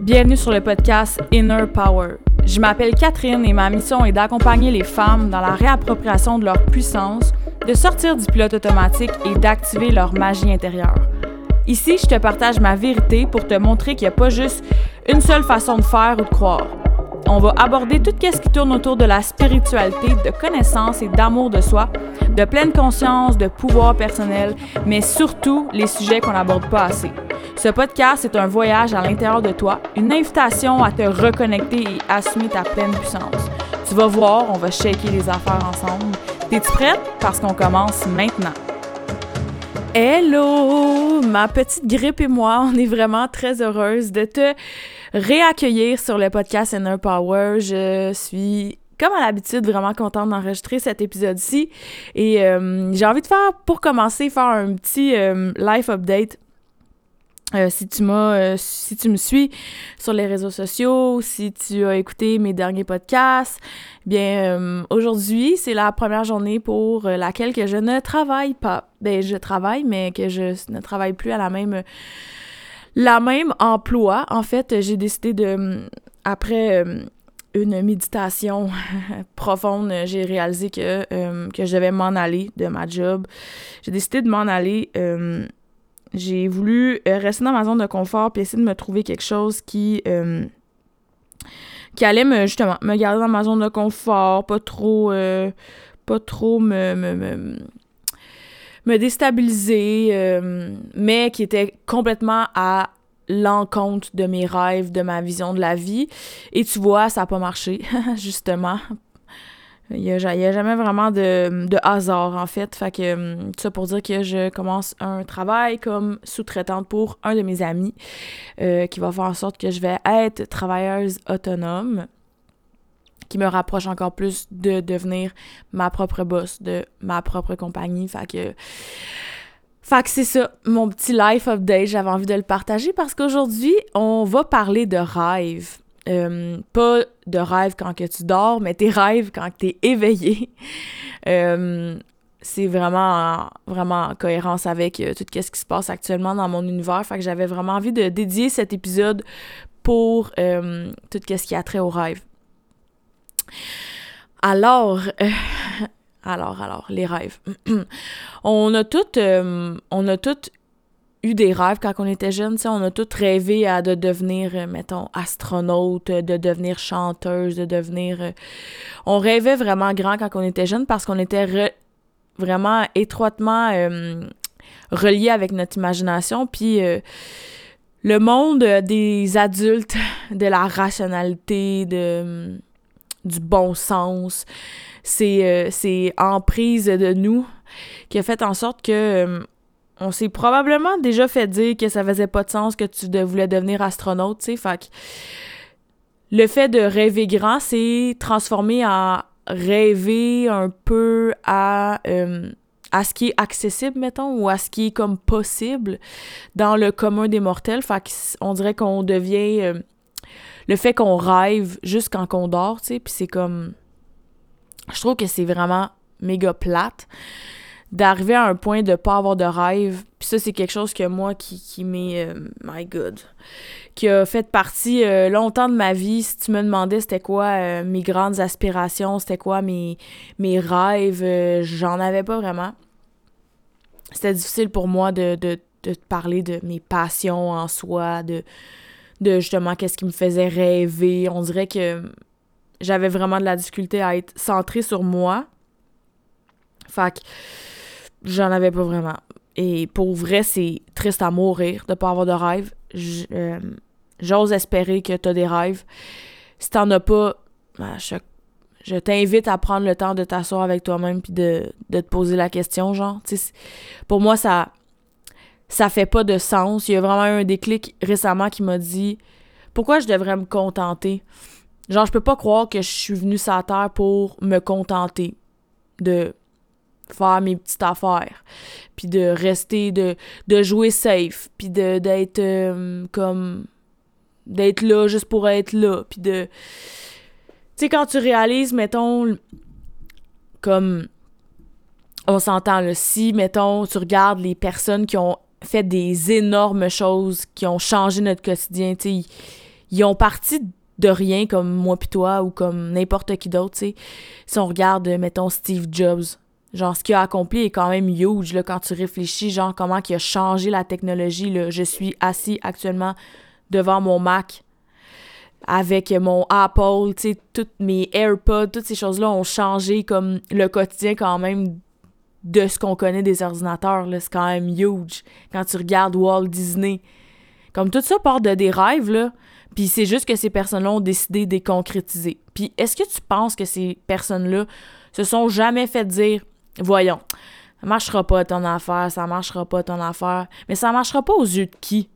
Bienvenue sur le podcast Inner Power. Je m'appelle Catherine et ma mission est d'accompagner les femmes dans la réappropriation de leur puissance, de sortir du pilote automatique et d'activer leur magie intérieure. Ici, je te partage ma vérité pour te montrer qu'il n'y a pas juste une seule façon de faire ou de croire. On va aborder tout ce qui tourne autour de la spiritualité, de connaissance et d'amour de soi, de pleine conscience, de pouvoir personnel, mais surtout les sujets qu'on n'aborde pas assez. Ce podcast est un voyage à l'intérieur de toi, une invitation à te reconnecter et assumer ta pleine puissance. Tu vas voir, on va shaker les affaires ensemble. T'es-tu prête? Parce qu'on commence maintenant. Hello! Ma petite grippe et moi, on est vraiment très heureuse de te réaccueillir sur le podcast Inner Power. Je suis comme à l'habitude, vraiment contente d'enregistrer cet épisode-ci. Et euh, j'ai envie de faire, pour commencer, faire un petit euh, life update euh, si tu m'as, euh, si tu me suis sur les réseaux sociaux, si tu as écouté mes derniers podcasts, bien euh, aujourd'hui c'est la première journée pour laquelle que je ne travaille pas. Ben je travaille, mais que je ne travaille plus à la même la même emploi. En fait, j'ai décidé de après une méditation profonde, j'ai réalisé que que je devais m'en aller de ma job. J'ai décidé de m'en aller j'ai voulu euh, rester dans ma zone de confort puis essayer de me trouver quelque chose qui euh, qui allait me justement me garder dans ma zone de confort, pas trop euh, pas trop me, me, me, déstabiliser, mais qui était complètement à l'encontre de mes rêves, de ma vision de la vie. Et tu vois, ça n'a pas marché, justement, il n'y a, jamais vraiment de, hasard, en fait. Fait que, hum, ça pour dire que je commence un travail comme sous-traitante pour un de mes amis euh, qui va faire en sorte que je vais être travailleuse autonome qui me rapproche encore plus de devenir ma propre boss, de ma propre compagnie. Fait. Fait que c'est ça, mon petit life update, j'avais envie de le partager parce qu'aujourd'hui, on va parler de rêve. Euh, pas de rêve quand que tu dors, mais tes rêves quand tu es éveillé. Euh, c'est vraiment, vraiment en cohérence avec euh, tout ce qui se passe actuellement dans mon univers. Fait que j'avais vraiment envie de dédier cet épisode pour tout ce qui a trait au rêve. Alors, alors, alors, les rêves. on a toutes, on a toutes eu des rêves quand on était jeune, on a tous rêvé à de devenir, euh, mettons, astronaute, de devenir chanteuse, de devenir... Euh, on rêvait vraiment grand quand on était jeune parce qu'on était vraiment étroitement euh, relié avec notre imagination, puis le monde des adultes, de la rationalité, de, du bon sens, c'est c'est emprise de nous qui a fait en sorte que on s'est probablement déjà fait dire que ça faisait pas de sens que tu voulais devenir astronaute, tu sais, fait le fait de rêver grand, c'est transformer en rêver un peu à, euh, à ce qui est accessible, mettons, ou à ce qui est comme possible dans le commun des mortels. Fait on dirait qu'on devient... Euh, le fait qu'on rêve juste quand on dort, tu sais, puis c'est comme... Je trouve que c'est vraiment méga plate d'arriver à un point de pas avoir de rêve. Puis ça, c'est quelque chose que moi qui, qui m'est, euh, my God, qui a fait partie euh, longtemps de ma vie. Si tu me demandais c'était quoi euh, mes grandes aspirations, c'était quoi mes, mes rêves, j'en avais pas vraiment. C'était difficile pour moi de, de, de parler de mes passions en soi, de, de justement qu'est-ce qui me faisait rêver. On dirait que j'avais vraiment de la difficulté à être centrée sur moi. Fait que j'en avais pas vraiment. Et pour vrai, c'est triste à mourir de pas avoir de rêve. Euh, j'ose espérer que t'as des rêves. Si t'en as pas, ben, je, t'invite à prendre le temps de t'asseoir avec toi-même puis de, te poser la question, genre. pour moi, ça ça fait pas de sens. Il y a vraiment eu un déclic récemment qui m'a dit pourquoi je devrais me contenter? Genre, je peux pas croire que je suis venue sur la terre pour me contenter de faire mes petites affaires, puis de rester, de, de jouer safe, puis d'être euh, comme, d'être là juste pour être là, puis de, tu sais, quand tu réalises, mettons, comme, on s'entend, là, si, mettons, tu regardes les personnes qui ont fait des énormes choses, qui ont changé notre quotidien, tu sais, ils ont parti de rien comme moi pis toi ou comme n'importe qui d'autre, tu sais. Si on regarde, mettons, Steve Jobs, genre ce qu'il a accompli est quand même huge, là, quand tu réfléchis, genre comment il a changé la technologie, là. Je suis assis actuellement devant mon Mac avec mon Apple, tu sais, toutes mes AirPods, toutes ces choses-là ont changé comme le quotidien quand même de ce qu'on connaît des ordinateurs, là. C'est quand même huge. Quand tu regardes Walt Disney, comme tout ça part de des rêves, là. Puis c'est juste que ces personnes-là ont décidé de les concrétiser. Puis est-ce que tu penses que ces personnes-là se sont jamais fait dire Voyons, ça marchera pas ton affaire, ça marchera pas ton affaire. Mais ça marchera pas aux yeux de qui?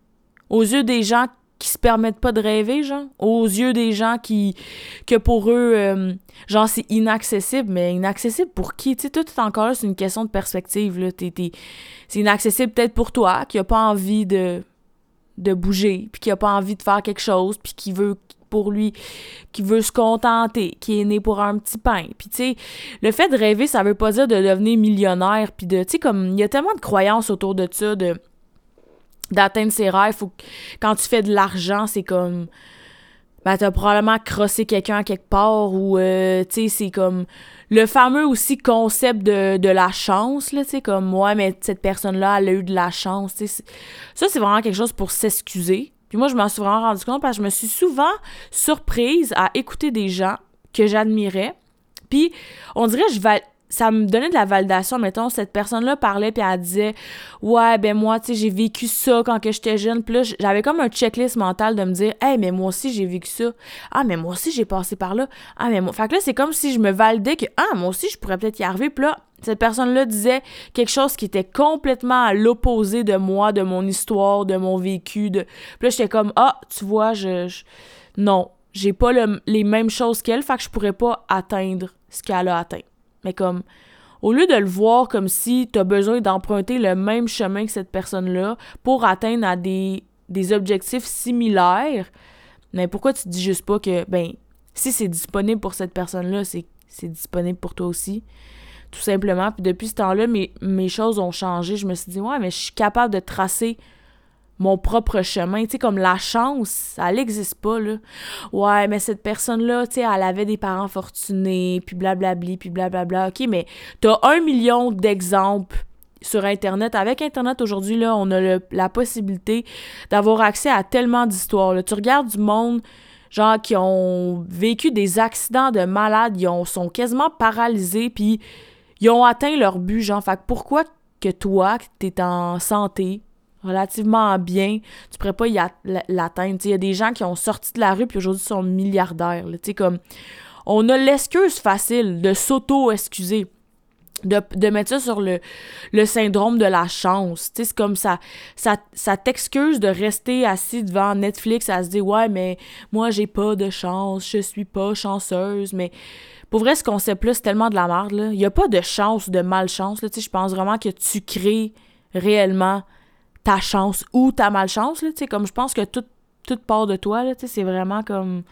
Aux yeux des gens qui se permettent pas de rêver, genre? Aux yeux des gens qui. que pour eux, euh, genre, c'est inaccessible. Mais inaccessible pour qui? Tu sais, tout encore là, c'est une question de perspective, là. C'est inaccessible peut-être pour toi, qui a pas envie de de bouger, puis qui a pas envie de faire quelque chose, puis qui veut pour lui, qui veut se contenter, qui est né pour un petit pain. Puis tu sais, le fait de rêver, ça veut pas dire de devenir millionnaire, puis de, tu sais, comme, il y a tellement de croyances autour de ça, de d'atteindre ses rêves, quand tu fais de l'argent, c'est comme ben t'as probablement crossé quelqu'un quelque part ou euh, tu sais c'est comme le fameux aussi concept de, de la chance là tu sais comme moi mais cette personne là elle a eu de la chance ça c'est vraiment quelque chose pour s'excuser puis moi je m'en suis vraiment rendu compte parce que je me suis souvent surprise à écouter des gens que j'admirais puis on dirait je vais ça me donnait de la validation. Mettons, cette personne-là parlait puis elle disait Ouais, ben moi, tu sais, j'ai vécu ça quand j'étais jeune. Puis là, j'avais comme un checklist mental de me dire Hey, mais moi aussi, j'ai vécu ça. Ah, mais moi aussi, j'ai passé par là. Ah, mais moi. Fait que là, c'est comme si je me validais que Ah, moi aussi, je pourrais peut-être y arriver. Puis là, cette personne-là disait quelque chose qui était complètement à l'opposé de moi, de mon histoire, de mon vécu. De... Puis là, j'étais comme Ah, tu vois, je. Non, j'ai pas les mêmes choses qu'elle, fait que je pourrais pas atteindre ce qu'elle a atteint. Mais comme, au lieu de le voir comme si tu as besoin d'emprunter le même chemin que cette personne-là pour atteindre à des, des objectifs similaires, mais pourquoi tu dis juste pas que, ben, si c'est disponible pour cette personne-là, c'est disponible pour toi aussi? Tout simplement. Puis depuis ce temps-là, mes, mes choses ont changé. Je me suis dit, ouais, mais je suis capable de tracer mon propre chemin. Tu sais, comme la chance, elle n'existe pas, là. Ouais, mais cette personne-là, tu sais, elle avait des parents fortunés, puis blablabli, puis blablabla. OK, mais t'as un million d'exemples sur Internet. Avec Internet, aujourd'hui, là, on a la possibilité d'avoir accès à tellement d'histoires. Tu regardes du monde, genre, qui ont vécu des accidents de malades, ils ont, sont quasiment paralysés, puis ils ont atteint leur but, genre. Fait que pourquoi que toi, tu es en santé, relativement bien, tu pourrais pas y l'atteindre? Il y a des gens qui ont sorti de la rue puis aujourd'hui sont milliardaires. comme on a l'excuse facile de s'auto-excuser. De, mettre ça sur le, syndrome de la chance. C'est comme ça, ça, t'excuse de rester assis devant Netflix à se dire Ouais, mais moi j'ai pas de chance, je suis pas chanceuse. Mais pour vrai, ce concept-là, c'est tellement de la merde. Il n'y a pas de chance, de malchance. Je pense vraiment que tu crées réellement ta chance ou ta malchance, là, comme je pense que tout, tout part de toi, c'est vraiment comme...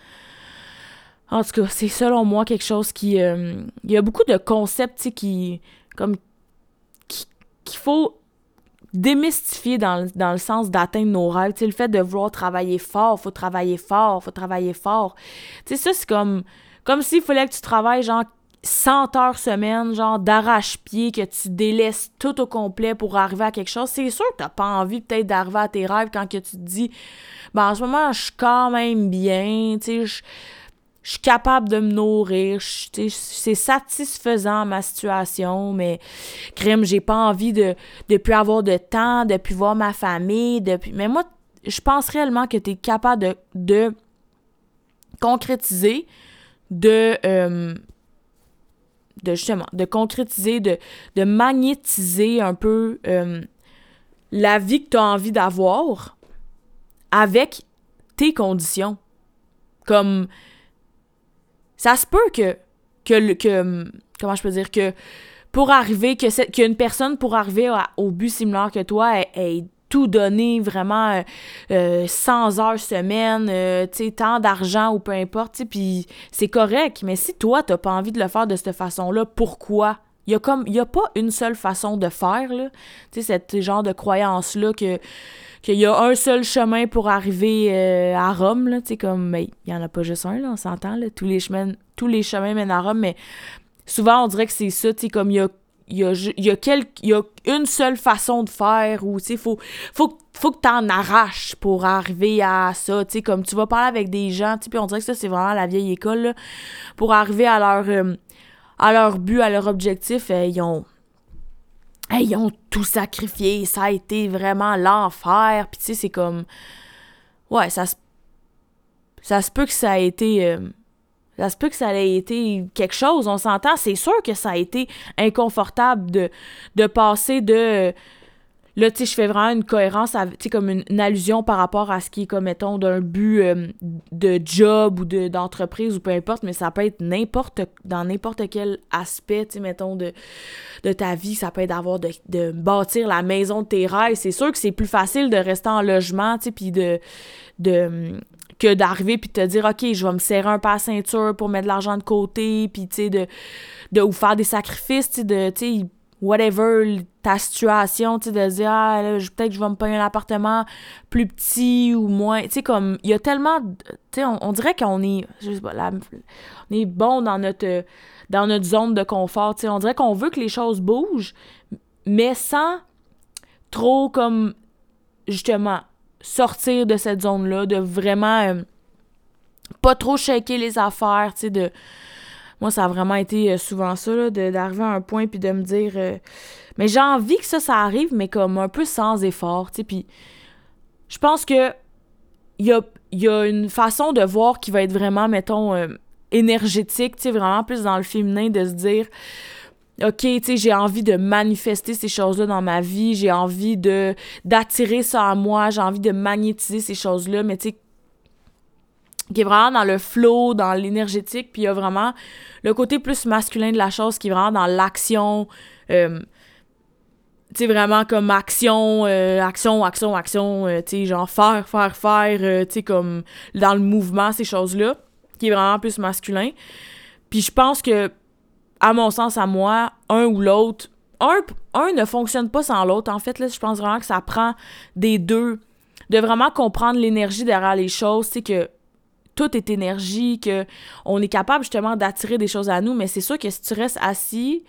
En tout cas, c'est selon moi quelque chose qui... Euh, il y a beaucoup de concepts, qui... comme... qu'il faut démystifier dans, dans le sens d'atteindre nos rêves. Tu sais, le fait de vouloir travailler fort, faut travailler fort, faut travailler fort. Tu sais, ça, c'est comme... Comme s'il fallait que tu travailles, genre, 100 heures semaine, genre d'arrache-pied, que tu délaisses tout au complet pour arriver à quelque chose, c'est sûr que t'as pas envie peut-être d'arriver à tes rêves quand que tu te dis ben en ce moment je suis quand même bien, tu sais, je suis capable de me nourrir, c'est satisfaisant ma situation, mais crème, j'ai pas envie de de plus avoir de temps, de plus voir ma famille, de mais moi je pense réellement que tu es capable de, de concrétiser de euh, de justement, de concrétiser, de, de magnétiser un peu euh, la vie que tu as envie d'avoir avec tes conditions. Comme ça se peut que que, que comment je peux dire que pour arriver que qu'il y a une personne pour arriver au but similaire que toi ait, tout donné vraiment 100 euh, euh, heures semaine, euh, tu sais, tant d'argent ou peu importe, puis c'est correct. Mais si toi, t'as pas envie de le faire de cette façon-là, pourquoi? Il y a comme y a pas une seule façon de faire là. Tu sais ce genre de croyance là que qu'il y a un seul chemin pour arriver euh, à Rome là, tu comme mais il y en a pas juste un là, on s'entend là, tous les chemins tous les chemins mènent à Rome mais souvent on dirait que c'est ça, tu sais comme il y a y a, y une seule façon de faire ou tu sais faut faut faut que t'en arraches pour arriver à ça tu comme tu vas parler avec des gens tu on dirait que ça c'est vraiment la vieille école là, pour arriver à leur euh, à leur but, à leur objectif, euh, ils ont ils ont tout sacrifié, ça a été vraiment l'enfer. Puis tu sais, c'est comme ouais, ça se ça se peut que ça a été euh, ça se peut que ça ait été quelque chose, on s'entend, c'est sûr que ça a été inconfortable de de passer de Là, tu sais, je fais vraiment une cohérence, tu sais, comme une, allusion par rapport à ce qui est, comme, mettons, d'un but euh, de job ou d'entreprise ou peu importe, mais ça peut être n'importe, dans n'importe quel aspect, tu sais, mettons, de, ta vie. Ça peut être d'avoir, de, bâtir la maison de tes rêves. C'est sûr que c'est plus facile de rester en logement, tu sais, puis de, que d'arriver puis de te dire OK, je vais me serrer un peu à ceinture pour mettre de l'argent de côté puis tu sais de de ou faire des sacrifices, tu de tu sais whatever ta situation, tu sais, de dire, ah, peut-être que je vais me payer un appartement plus petit ou moins. Tu sais, comme, il y a tellement. Tu sais, on, dirait qu'on est. Je sais pas, on est bon dans notre, dans notre zone de confort. Tu sais, on dirait qu'on veut que les choses bougent, mais sans trop, comme, justement, sortir de cette zone-là, de vraiment. Euh, pas trop shaker les affaires, tu sais, de moi, ça a vraiment été euh, souvent ça, d'arriver à un point puis de me dire. Euh, mais j'ai envie que ça, ça arrive, mais comme un peu sans effort, tu sais. Puis je pense que il y a, une façon de voir qui va être vraiment, mettons, euh, énergétique, tu sais, vraiment plus dans le féminin, de se dire. OK, tu sais, j'ai envie de manifester ces choses-là dans ma vie, j'ai envie d'attirer ça à moi, j'ai envie de magnétiser ces choses-là, mais tu sais, qui est vraiment dans le flow, dans l'énergétique, puis il y a vraiment le côté plus masculin de la chose qui est vraiment dans l'action. Euh, tu sais, vraiment comme action, euh, action, action, action, euh, tu sais, genre faire, faire, faire, tu sais, comme dans le mouvement, ces choses-là, qui est vraiment plus masculin. Puis je pense que, à mon sens, à moi, un ou l'autre, un, un ne fonctionne pas sans l'autre. En fait, là, je pense vraiment que ça prend des deux, de vraiment comprendre l'énergie derrière les choses, tu sais, que tout est énergie, que on est capable justement d'attirer des choses à nous, mais c'est sûr que si tu restes assis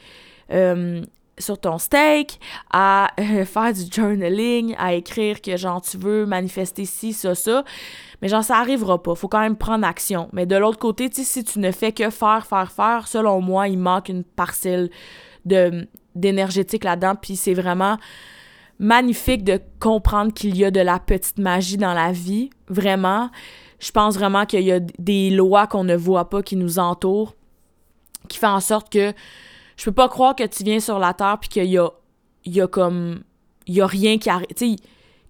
euh, sur ton steak, à euh, faire du journaling, à écrire que genre tu veux manifester ci, ça, ça, mais genre ça arrivera pas. Faut quand même prendre action. Mais de l'autre côté, si tu ne fais que faire, faire, faire, selon moi, il manque une parcelle de d'énergétique là-dedans, puis c'est vraiment magnifique de comprendre qu'il y a de la petite magie dans la vie, vraiment je pense vraiment qu'il y a des lois qu'on ne voit pas qui nous entourent, qui font en sorte que je peux pas croire que tu viens sur la Terre puis qu'il y a, comme. Il y a rien qui arrive. Tu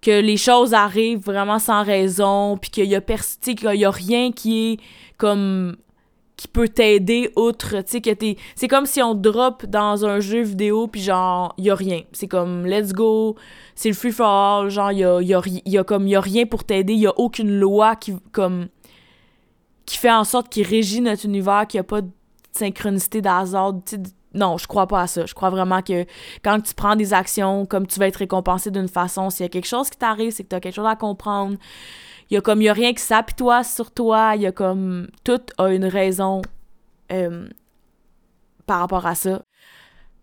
que les choses arrivent vraiment sans raison, puis qu'il y a, qu'il y a rien qui est comme qui peut t'aider outre, tu sais, que t'es... C'est comme si on drop dans un jeu vidéo, puis genre, y a rien. C'est comme, let's go, c'est le free for all, genre, y a, y, a, y a comme, y a rien pour t'aider, y a aucune loi qui, comme, qui fait en sorte qu'il régit notre univers, qu'il y a pas de synchronicité d'hasard, tu sais, non, je crois pas à ça. Je crois vraiment que quand tu prends des actions, comme tu vas être récompensé d'une façon, s'il y a quelque chose qui t'arrive, c'est que tu as quelque chose à comprendre, il y a comme, il y a rien qui s'apitoie sur toi, il y a comme, tout a une raison euh, par rapport à ça.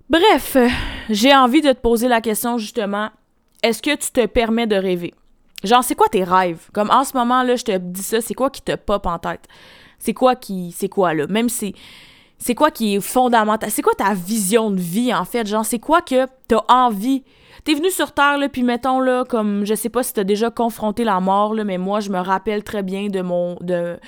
Bref, j'ai envie de te poser la question justement, est-ce que tu te permets de rêver? Genre, c'est quoi tes rêves? Comme en ce moment, là, je te dis ça, c'est quoi qui te pop en tête? C'est quoi qui. C'est quoi, là? Même si. C'est quoi qui est fondamental? C'est quoi ta vision de vie, en fait? Genre, c'est quoi que t'as envie? T'es venu sur Terre, puis mettons, là, comme, je sais pas si t'as déjà confronté la mort, là, mais moi, je me rappelle très bien de mon, de,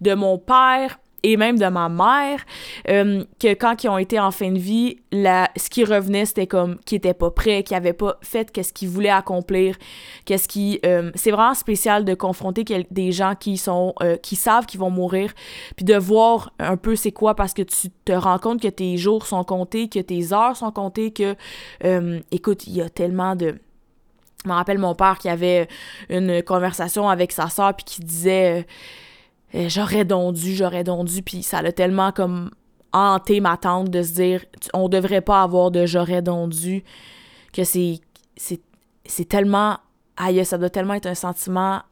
de mon père et même de ma mère, euh, que quand ils ont été en fin de vie, la, ce qui revenait, c'était comme qu'ils n'étaient pas prêts, qu'ils n'avaient pas fait qu'est-ce qu'ils voulaient accomplir, qu'est-ce qui... Euh, c'est vraiment spécial de confronter des gens qui sont euh, qui savent qu'ils vont mourir, puis de voir un peu c'est quoi, parce que tu te rends compte que tes jours sont comptés, que tes heures sont comptées, que... écoute, il y a tellement de... Je me rappelle mon père qui avait une conversation avec sa soeur, puis qui disait... Euh, j'aurais dondu, j'aurais dondu, puis ça l'a tellement comme hanter ma tante de se dire on devrait pas avoir de j'aurais dondu que c'est c'est tellement aïe ça doit tellement être un sentiment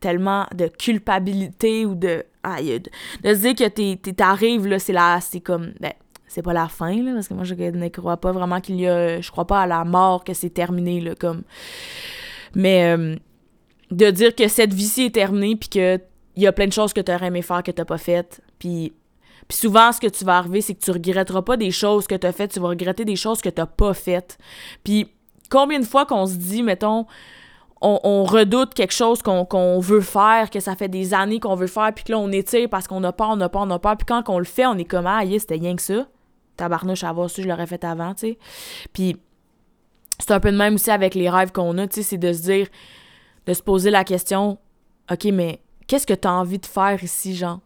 tellement de culpabilité ou de aïe de, se dire que t'arrives là c'est là c'est comme ben c'est pas la fin là parce que moi je ne crois pas vraiment qu'il y a je crois pas à la mort que c'est terminé là comme. Mais euh, de dire que cette vie-ci est terminée puis que il y a plein de choses que tu aurais aimé faire que t'as pas faites puis puis souvent, ce que tu vas arriver, c'est que tu regretteras pas des choses que tu as faites, tu vas regretter des choses que tu pas faites. Puis combien de fois qu'on se dit, mettons, on, redoute quelque chose qu'on veut faire, que ça fait des années qu'on veut faire, puis que là, on étire parce qu'on a peur, on a peur, on a peur, puis quand on le fait, on est comme, ah, c'était rien que ça. Tabarnouche, à voir si je l'aurais fait avant, tu sais. Puis c'est un peu de même aussi avec les rêves qu'on a, tu sais, c'est de se dire, de se poser la question, OK, mais qu'est-ce que tu as envie de faire ici, genre?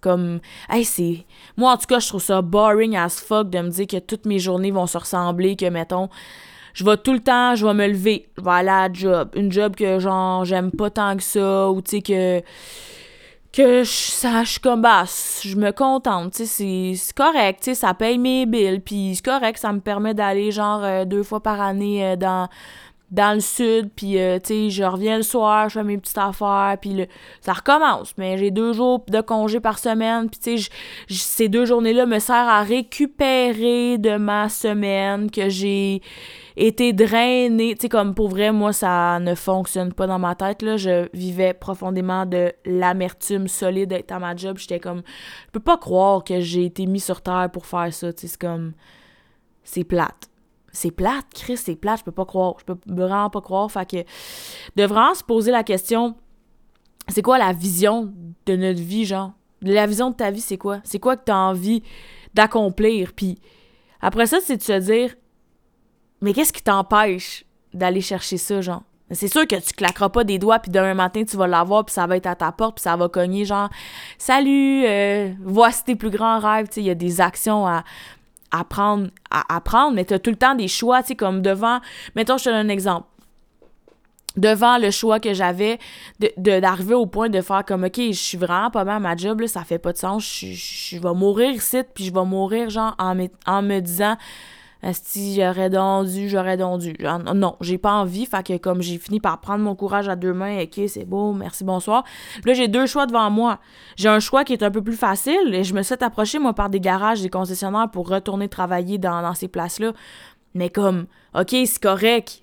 Comme, hey, c'est. Moi, en tout cas, je trouve ça boring as fuck de me dire que toutes mes journées vont se ressembler, que, mettons, je vais tout le temps, je vais me lever, je vais aller à la job. Une job que, genre, j'aime pas tant que ça, ou, tu sais, que. Que je, je comme, bah, je me contente, tu sais, c'est correct, tu sais, ça paye mes billes, puis c'est correct, ça me permet d'aller, genre, euh, deux fois par année euh, dans dans le sud, puis euh, je reviens le soir, je fais mes petites affaires, puis ça recommence. Mais j'ai deux jours de congé par semaine, puis tu sais, ces deux journées-là me servent à récupérer de ma semaine que j'ai été drainée. Tu comme pour vrai, moi, ça ne fonctionne pas dans ma tête, là. Je vivais profondément de l'amertume solide d'être à ma job. J'étais comme, je peux pas croire que j'ai été mis sur terre pour faire ça, tu c'est comme, c'est plate c'est plate, Chris, c'est plate, je peux pas croire. Je peux vraiment pas croire. Fait que de vraiment se poser la question, c'est quoi la vision de notre vie, genre? La vision de ta vie, c'est quoi? C'est quoi que tu as envie d'accomplir? Puis après ça, c'est de se dire, mais qu'est-ce qui t'empêche d'aller chercher ça, genre? C'est sûr que tu claqueras pas des doigts, puis demain matin, tu vas l'avoir, puis ça va être à ta porte, puis ça va cogner, genre, salut, euh, voici tes plus grands rêves. Tu sais, il y a des actions à, apprendre à apprendre, mais tu as tout le temps des choix, tu sais, comme devant, mettons, je te donne un exemple. Devant le choix que j'avais de, d'arriver au point de faire comme, OK, je suis vraiment pas mal à ma job, là, ça fait pas de sens, je, vais mourir ici, puis je vais mourir, genre, en en me disant, si j'aurais dondu, j'aurais dondu. Non, j'ai pas envie. Fait que comme j'ai fini par prendre mon courage à deux mains, ok, c'est beau, merci, bonsoir. là, j'ai deux choix devant moi. J'ai un choix qui est un peu plus facile et je me suis approché, moi, par des garages, des concessionnaires pour retourner travailler dans, dans ces places-là. Mais comme, OK, c'est correct.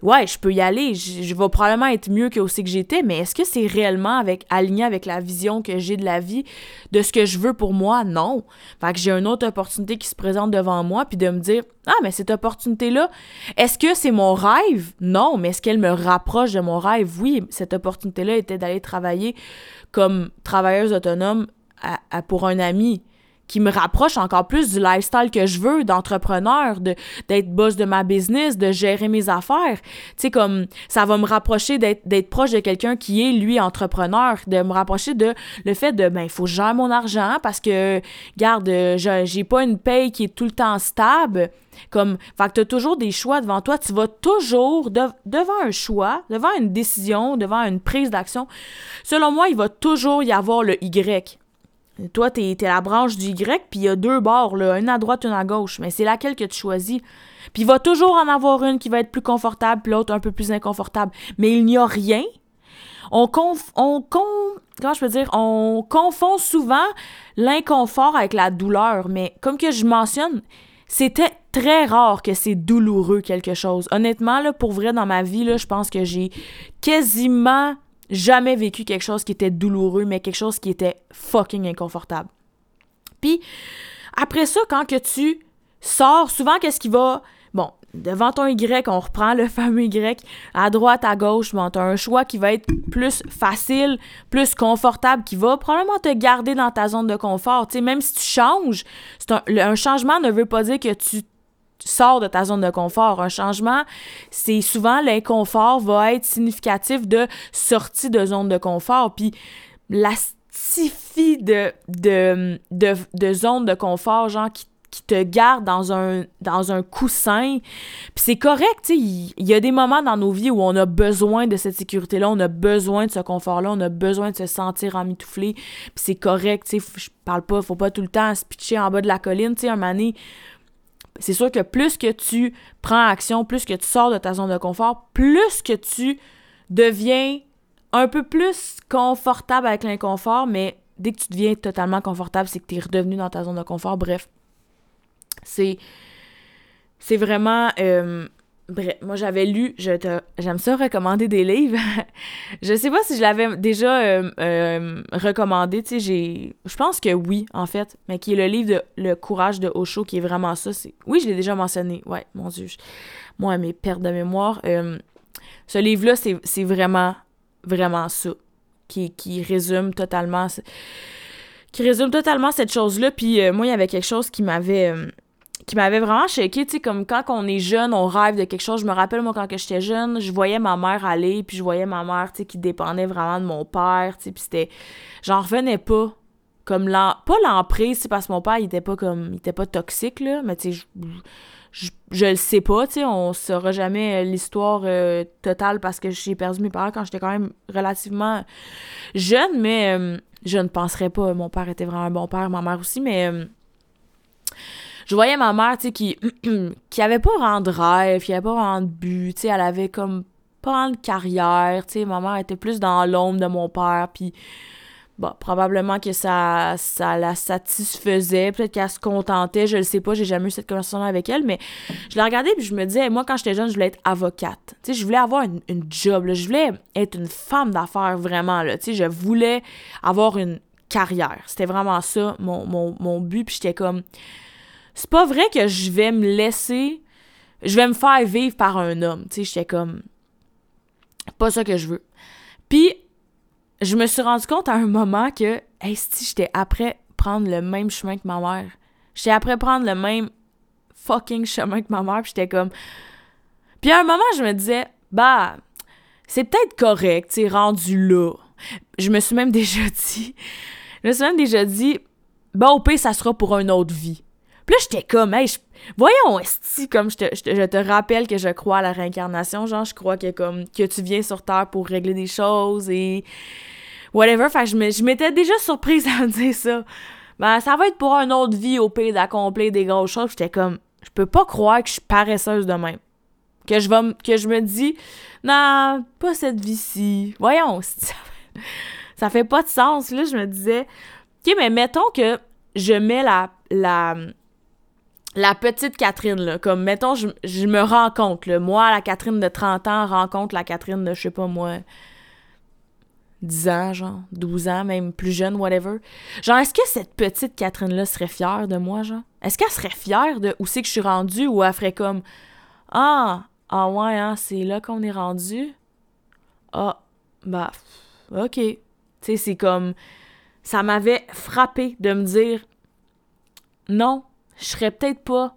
Ouais, je peux y aller. Je, vais probablement être mieux que aussi que j'étais, mais est-ce que c'est réellement avec, aligné avec la vision que j'ai de la vie, de ce que je veux pour moi? Non. Fait que j'ai une autre opportunité qui se présente devant moi, puis de me dire, ah, mais cette opportunité-là, est-ce que c'est mon rêve? Non, mais est-ce qu'elle me rapproche de mon rêve? Oui, cette opportunité-là était d'aller travailler comme travailleuse autonome pour un ami qui me rapproche encore plus du lifestyle que je veux, d'entrepreneur, de, d'être boss de ma business, de gérer mes affaires. Tu sais, comme ça va me rapprocher d'être, proche de quelqu'un qui est, lui, entrepreneur, de me rapprocher de le fait de, ben, il faut gère mon argent parce que, garde, j'ai pas une paye qui est tout le temps stable. Comme, fait que t'as toujours des choix devant toi. Tu vas toujours, devant un choix, devant une décision, devant une prise d'action, selon moi, il va toujours y avoir le Y. Toi, t'es es la branche du Y, puis il y a deux bords, là, une à droite, une à gauche. Mais c'est laquelle que tu choisis. Puis il va toujours en avoir une qui va être plus confortable, puis l'autre un peu plus inconfortable. Mais il n'y a rien. On confond souvent l'inconfort avec la douleur. Mais comme que je mentionne, c'était très rare que c'est douloureux quelque chose. Honnêtement, pour vrai, dans ma vie, je pense que j'ai quasiment jamais vécu quelque chose qui était douloureux, mais quelque chose qui était fucking inconfortable. Puis, après ça, quand que tu sors, souvent, qu'est-ce qui va... Bon, devant ton Y, on reprend le fameux Y, à droite, à gauche, bon, tu as un choix qui va être plus facile, plus confortable, qui va probablement te garder dans ta zone de confort. Sais, même si tu changes, un, un changement ne veut pas dire que tu sors de ta zone de confort. Un changement, c'est souvent l'inconfort va être significatif de sortie de zone de confort. Puis la de, de, de, zone de confort, genre, qui, te garde dans un, coussin. Puis c'est correct, tu il y, a des moments dans nos vies où on a besoin de cette sécurité-là, on a besoin de ce confort-là, on a besoin de se sentir emmitouflé. Puis c'est correct, tu sais, je parle pas, faut pas tout le temps se pitcher en bas de la colline, tu sais, un moment c'est sûr que plus que tu prends action, plus que tu sors de ta zone de confort, plus que tu deviens un peu plus confortable avec l'inconfort, mais dès que tu deviens totalement confortable, c'est que tu es redevenu dans ta zone de confort. Bref, c'est c'est vraiment euh, bref moi j'avais lu je te j'aime ça recommander des livres. Je sais pas si je l'avais déjà euh, euh, recommandé tu sais j'ai je pense que oui en fait mais qui est le livre de le courage de Osho qui est vraiment ça c'est oui je l'ai déjà mentionné ouais mon dieu moi mes pertes de mémoire ce livre là c'est vraiment vraiment ça qui, qui résume totalement qui résume totalement cette chose là puis moi il y avait quelque chose qui m'avait qui m'avait vraiment choqué, tu sais, comme quand on est jeune, on rêve de quelque chose. Je me rappelle, moi, quand j'étais jeune, je voyais ma mère aller, puis je voyais ma mère, tu sais, qui dépendait vraiment de mon père, tu sais, puis c'était... J'en revenais pas. Comme l'en... Pas l'emprise, c'est parce que mon père, il était pas comme... Il était pas toxique, là, mais tu sais, je... je... le sais pas, tu sais, on saura jamais euh, l'histoire euh, totale parce que j'ai perdu mes parents quand j'étais quand même relativement jeune, mais euh, je ne penserais pas. Mon père était vraiment un bon père, ma mère aussi, mais je voyais ma mère, tu sais, qui, qui avait pas vraiment de rêve, qui avait pas vraiment de but, tu sais, elle avait comme pas vraiment de carrière, tu sais, ma mère était plus dans l'ombre de mon père, puis bon, probablement que ça, ça la satisfaisait, peut-être qu'elle se contentait, je le sais pas, j'ai jamais eu cette conversation avec elle, mais je la regardais puis je me disais, moi, quand j'étais jeune, je voulais être avocate, tu sais, je voulais avoir une, job, je voulais être une femme d'affaires, vraiment, là, tu sais, je voulais avoir une carrière, c'était vraiment ça, mon, mon, mon but, puis j'étais comme c'est pas vrai que je vais me laisser, je vais me faire vivre par un homme. Tu sais, j'étais comme, pas ça que je veux. Puis, je me suis rendu compte à un moment que, hey, si j'étais après prendre le même chemin que ma mère. J'étais après prendre le même fucking chemin que ma mère, puis j'étais comme. Puis à un moment, je me disais, bah, c'est peut-être correct, sais, rendu là. Je me suis même déjà dit, je me suis même déjà dit, bah, au pire, ça sera pour une autre vie. Puis là, j'étais comme, hey, voyons, esti, comme je te, je, te, rappelle que je crois à la réincarnation, genre, je crois que comme que tu viens sur Terre pour régler des choses et whatever. Fait que je m'étais déjà surprise à me dire ça. Ben, ça va être pour une autre vie au pays d'accomplir des grosses choses. J'étais comme, je peux pas croire que je suis paresseuse de même. Que je, vais, que je me dis, non, pas cette vie-ci. Voyons, ça fait pas de sens. Là, je me disais, ok, mais mettons que je mets la, la, la petite Catherine, là, comme, mettons, je, me rends compte, là, moi, la Catherine de 30 ans rencontre la Catherine de, je sais pas moi, 10 ans, genre, 12 ans, même plus jeune, whatever. Genre, est-ce que cette petite Catherine-là serait fière de moi, genre? Est-ce qu'elle serait fière de où c'est que je suis rendue ou elle ferait comme, ah, ah ouais, hein, c'est là qu'on est rendu? Ah, bah, ok. Tu sais, c'est comme, ça m'avait frappé de me dire, non, je serais peut-être pas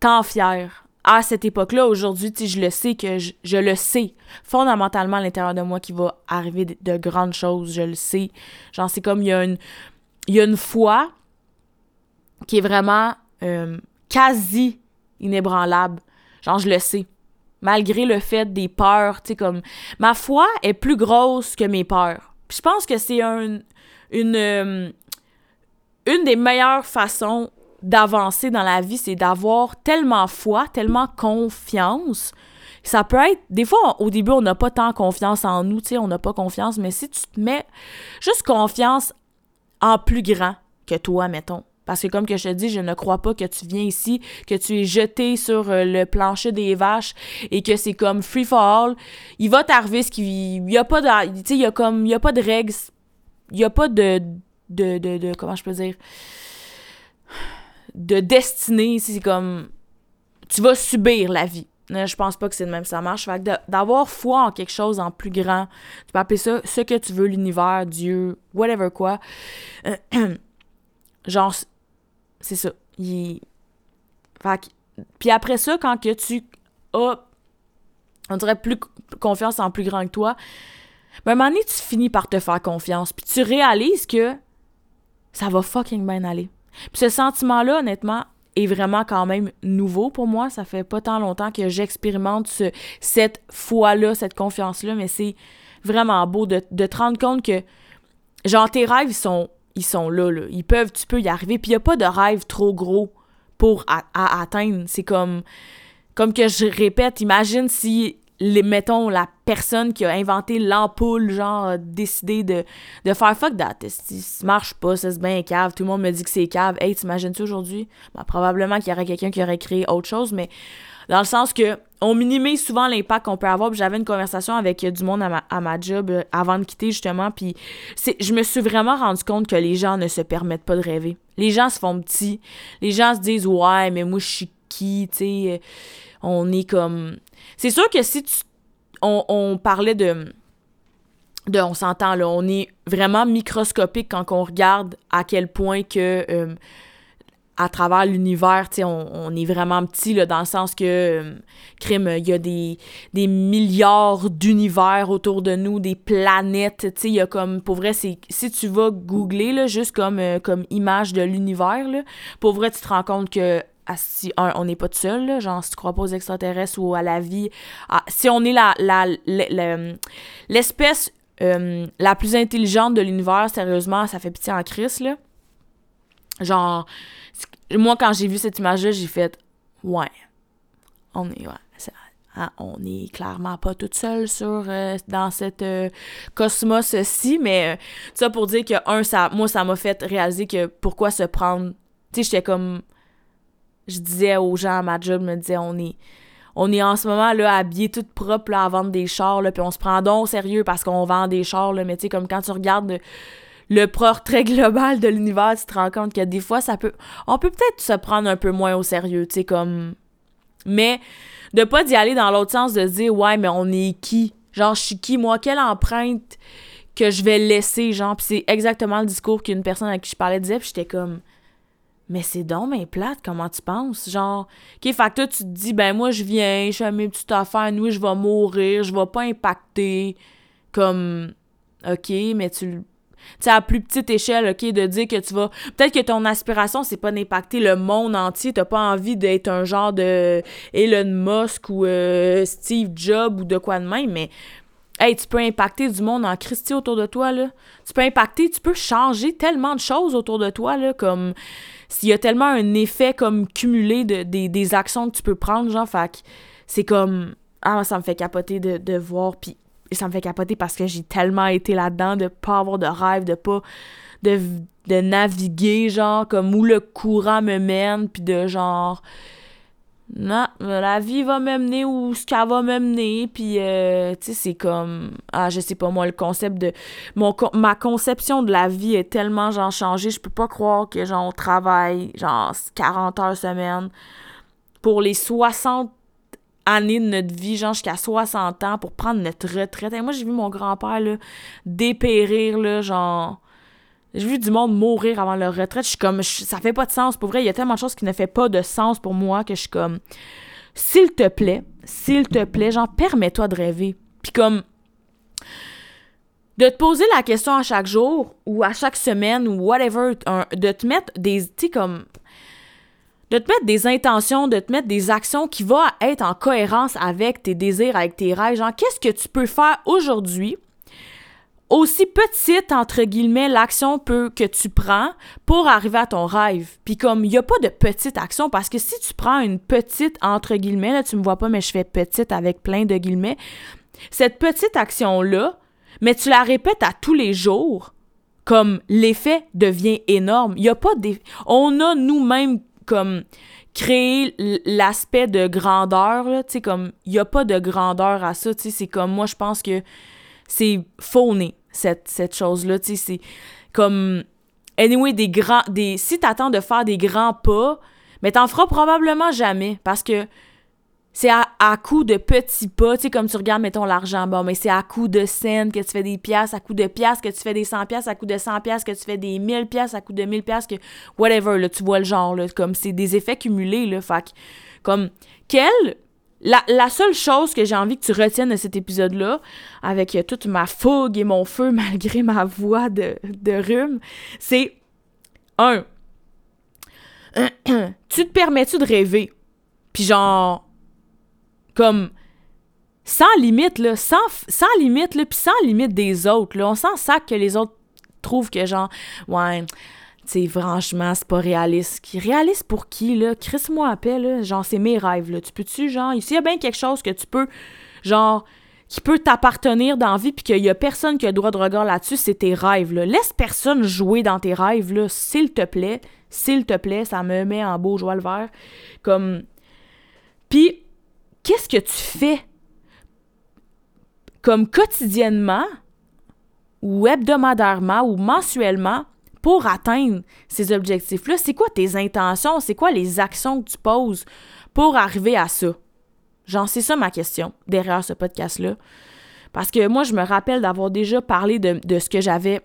tant fière à cette époque-là. Aujourd'hui, je le sais que je, le sais fondamentalement à l'intérieur de moi qu'il va arriver de, grandes choses. Je le sais. Genre, c'est comme il y a une, une foi qui est vraiment euh, quasi inébranlable. Genre, je le sais. Malgré le fait des peurs, tu sais, comme. Ma foi est plus grosse que mes peurs. je pense que c'est euh, une des meilleures façons d'avancer dans la vie, c'est d'avoir tellement foi, tellement confiance. Ça peut être, des fois, au début, on n'a pas tant confiance en nous, tu sais, on n'a pas confiance, mais si tu te mets juste confiance en plus grand que toi, mettons. Parce que comme que je te dis, je ne crois pas que tu viens ici, que tu es jeté sur euh, le plancher des vaches et que c'est comme free for all. Il va t'arriver ce qui il y a pas de tu sais il y a y a pas de règles, il y a pas de, de, de comment je peux dire? De destinée, c'est comme tu vas subir la vie. Je pense pas que c'est de même ça marche. Fait d'avoir foi en quelque chose en plus grand, tu peux appeler ça ce que tu veux, l'univers, Dieu, whatever quoi. genre, c'est ça. Fait puis après ça, quand que tu as, on dirait, plus confiance en plus grand que toi, ben, à un moment donné, tu finis par te faire confiance. Puis tu réalises que ça va fucking bien aller. Puis ce sentiment-là, honnêtement, est vraiment quand même nouveau pour moi. Ça fait pas tant longtemps que j'expérimente cette foi-là, cette confiance-là, mais c'est vraiment beau de, te rendre compte que, genre, tes rêves, ils sont, ils sont là, là. Ils peuvent, tu peux y arriver. Puis il n'y a pas de rêve trop gros pour à, atteindre. C'est comme, comme que je répète, imagine si mettons, la personne qui a inventé l'ampoule, genre, a décidé de, faire fuck that. Ça marche pas, ça se bien cave. Tout le monde me dit que c'est cave. Hey, t'imagines-tu aujourd'hui? Ben, probablement qu'il y aurait quelqu'un qui aurait créé autre chose, mais dans le sens que on minimise souvent l'impact qu'on peut avoir. J'avais une conversation avec du monde à ma, job euh, avant de quitter, justement, puis je me suis vraiment rendu compte que les gens ne se permettent pas de rêver. Les gens se font petits. Les gens se disent, ouais, mais moi, je suis qui, tu sais. On est comme c'est sûr que si tu. On, parlait de. On s'entend là, on est vraiment microscopique quand on regarde à quel point que euh, à travers l'univers, sais, on, est vraiment petit là, dans le sens que euh, crime, il y a des, milliards d'univers autour de nous, des planètes, il y a comme pour vrai si tu vas googler là, juste comme euh, comme image de l'univers pour vrai tu te rends compte que si on n'est pas tout seul, genre si tu crois pas aux extraterrestres ou à la vie, si on est la, la, l'espèce euh, la plus intelligente de l'univers, sérieusement, ça fait pitié en crise, là. Genre, moi, quand j'ai vu cette image-là, j'ai fait « Ouais, on est, ouais, hein, on est clairement pas toute seule sur, euh, dans cette euh, cosmos-ci, mais ça pour dire que, un, ça, moi, ça m'a fait réaliser que pourquoi se prendre... Tu sais, j'étais comme je disais aux gens à ma job, je me disais, on est, on est en ce moment là habillé tout propre là, à vendre des chars, là, puis on se prend donc au sérieux parce qu'on vend des chars, là, mais tu sais, comme quand tu regardes le, portrait global de l'univers, tu te rends compte que des fois, ça peut. On peut peut-être se prendre un peu moins au sérieux, tu sais, comme. Mais de pas d'y aller dans l'autre sens, de se dire, ouais, mais on est qui? Genre, je suis qui? Moi, quelle empreinte que je vais laisser, genre, puis c'est exactement le discours qu'une personne à qui je parlais disait, puis j'étais comme mais c'est donc mais plate, comment tu penses? Genre, OK, fait que toi, tu te dis, ben moi, je viens, je fais mes petites affaires, oui, je vais mourir, je vais pas impacter. Comme, OK, mais tu tu à plus petite échelle, OK, de dire que tu vas... Peut-être que ton aspiration, c'est pas d'impacter le monde entier. T'as pas envie d'être un genre de Elon Musk ou euh, Steve Jobs ou de quoi de même, mais Hey, tu peux impacter du monde en Christie autour de toi, là. Tu peux impacter, tu peux changer tellement de choses autour de toi, là, comme s'il y a tellement un effet comme cumulé de, des, actions que tu peux prendre, genre, fait c'est comme, ah, ça me fait capoter de, de voir, puis ça me fait capoter parce que j'ai tellement été là-dedans de pas avoir de rêve, de pas, de, de naviguer, genre, comme où le courant me mène, puis de genre non, la vie va m'amener où ce qu'elle va m'amener, puis euh, tu sais, c'est comme, ah, je sais pas, moi, le concept de, mon, ma conception de la vie est tellement, genre, changée, je peux pas croire que, genre, on travaille, genre, 40 heures semaine pour les 60 années de notre vie, genre, jusqu'à 60 ans, pour prendre notre retraite. Et moi, j'ai vu mon grand-père, là, dépérir, là, genre j'ai vu du monde mourir avant leur retraite. Je suis comme, ça fait pas de sens. Pour vrai, il y a tellement de choses qui ne fait pas de sens pour moi que je suis comme, s'il te plaît, s'il te plaît, genre, permets-toi de rêver. Puis comme, de te poser la question à chaque jour ou à chaque semaine ou whatever, de te mettre des, tu sais, comme, de te mettre des intentions, de te mettre des actions qui vont être en cohérence avec tes désirs, avec tes rêves. Genre, qu'est-ce que tu peux faire aujourd'hui aussi petite, entre guillemets, l'action que tu prends pour arriver à ton rêve. Puis comme, il n'y a pas de petite action, parce que si tu prends une petite, entre guillemets, là, tu me vois pas, mais je fais petite avec plein de guillemets, cette petite action-là, mais tu la répètes à tous les jours, comme l'effet devient énorme. Il y a pas des... On a nous-mêmes comme créé l'aspect de grandeur, tu sais, comme, il n'y a pas de grandeur à ça, tu sais, c'est comme, moi, je pense que c'est fauné cette, chose-là. Tu sais, c'est comme. Anyway, des grands. Des, si t'attends de faire des grands pas, mais t'en feras probablement jamais parce que c'est à, à, coup de petits pas, tu sais, comme tu regardes, mettons, l'argent, bon, mais c'est à coup de scènes que tu fais des pièces, à coup de pièces que tu fais des 100 pièces, à coup de 100 pièces que tu fais des 1000 pièces, à coup de 1000 pièces que whatever, là, tu vois le genre, là, comme c'est des effets cumulés, là, fait comme, quel la, seule chose que j'ai envie que tu retiennes de cet épisode-là, avec toute ma fougue et mon feu malgré ma voix de, de rhume, c'est un. tu te permets-tu de rêver? Puis genre, comme, sans limite, là, sans, sans limite, là, puis sans limite des autres, là. On s'en sac que les autres trouvent que genre, ouais, tu franchement, c'est pas réaliste. Réaliste pour qui, là? Crisse-moi appel, là. Genre, c'est mes rêves, là. Tu peux-tu, genre, s'il y a bien quelque chose que tu peux, genre, qui peut t'appartenir dans la vie, puis qu'il y a personne qui a droit de regard là-dessus, c'est tes rêves, là. Laisse personne jouer dans tes rêves, là, s'il te plaît. S'il te plaît, ça me met en beau joie le vert. Comme. Puis, qu'est-ce que tu fais? Comme quotidiennement, ou hebdomadairement, ou mensuellement, pour atteindre ces objectifs-là? C'est quoi tes intentions? C'est quoi les actions que tu poses pour arriver à ça? Genre, c'est ça ma question derrière ce podcast-là. Parce que moi, je me rappelle d'avoir déjà parlé de, ce que j'avais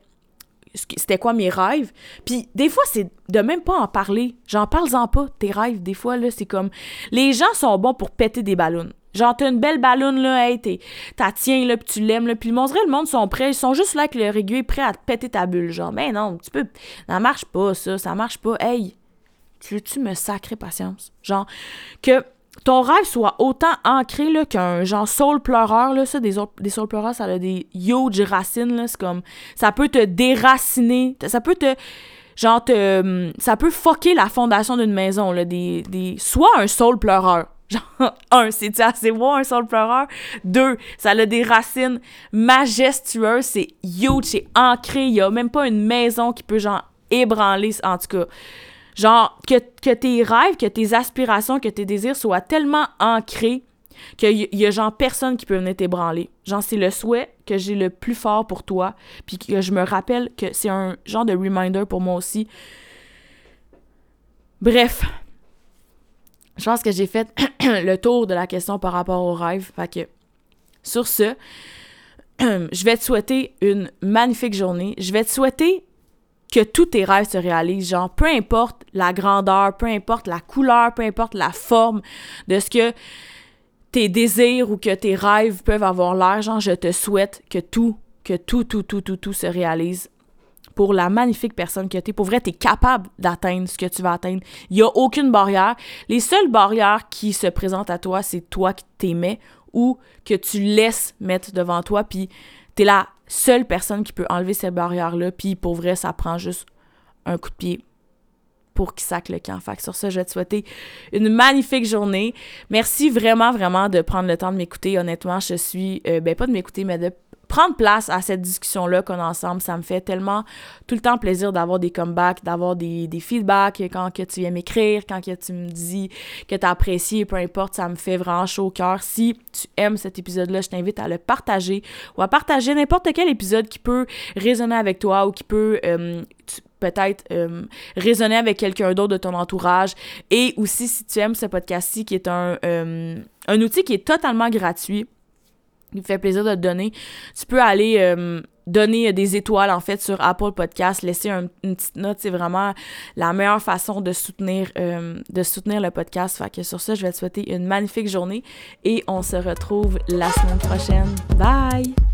c'était quoi mes rêves. Puis des fois, c'est de même pas en parler. J'en parle-en pas, tes rêves. Des fois, là, c'est comme... Les gens sont bons pour péter des ballons. Genre, t'as une belle ballonne, là, hey, t'as tiens, là, puis tu l'aimes, là, puis le monde, le monde sont prêts, ils sont juste là avec le aiguille, prêts à te péter ta bulle, genre, mais non, tu peux, ça marche pas, ça, ça marche pas, hey, tu veux-tu me sacrer patience? Genre, que ton rêve soit autant ancré, là, qu'un, genre, soul pleureur, là, ça, des, des soul pleureurs, ça a des huge racines, là, c'est comme, ça peut te déraciner, ça peut te genre te, ça peut fucker la fondation d'une maison là des, des soit un soul pleureur Genre, un, c'est assez beau, un sol pleureur. Deux, ça a des racines majestueuses, c'est huge, c'est ancré. Il y a même pas une maison qui peut, genre, ébranler, en tout cas. Genre, que, tes rêves, que tes aspirations, que tes désirs soient tellement ancrés qu'il y, y, a, genre, personne qui peut venir t'ébranler. Genre, c'est le souhait que j'ai le plus fort pour toi, puis que je me rappelle que c'est un genre de reminder pour moi aussi. Bref, je pense que j'ai fait le tour de la question par rapport au rêve. Fait sur ce, je vais te souhaiter une magnifique journée. Je vais te souhaiter que tous tes rêves se réalisent. Genre, peu importe la grandeur, peu importe la couleur, peu importe la forme de ce que tes désirs ou que tes rêves peuvent avoir l'air, genre, je te souhaite que tout, que tout, tout, tout, tout, tout se réalise pour la magnifique personne que tu es. Pour vrai, tu es capable d'atteindre ce que tu vas atteindre. Il n'y a aucune barrière. Les seules barrières qui se présentent à toi, c'est toi qui t'aimais ou que tu laisses mettre devant toi, puis tu es la seule personne qui peut enlever ces barrières-là, puis pour vrai, ça prend juste un coup de pied pour qu'il sac le camp. Sur ça, je vais te souhaiter une magnifique journée. Merci vraiment, vraiment de prendre le temps de m'écouter. Honnêtement, je suis, euh, ben pas de m'écouter, mais de prendre place à cette discussion-là qu'on a ensemble. Ça me fait tellement tout le temps plaisir d'avoir des comebacks, d'avoir des, des, feedbacks quand que tu viens m'écrire, quand que tu me dis que tu as apprécié, peu importe, ça me fait vraiment chaud au cœur. Si tu aimes cet épisode-là, je t'invite à le partager ou à partager n'importe quel épisode qui peut résonner avec toi ou qui peut euh, peut-être euh, résonner avec quelqu'un d'autre de ton entourage. Et aussi, si tu aimes ce podcast-ci, qui est un, euh, un outil qui est totalement gratuit, il me fait plaisir de te donner. Tu peux aller euh, donner des étoiles en fait sur Apple Podcast, laisser une petite note, c'est vraiment la meilleure façon de soutenir euh, de soutenir le podcast. Fait que sur ça, je vais te souhaiter une magnifique journée et on se retrouve la semaine prochaine. Bye.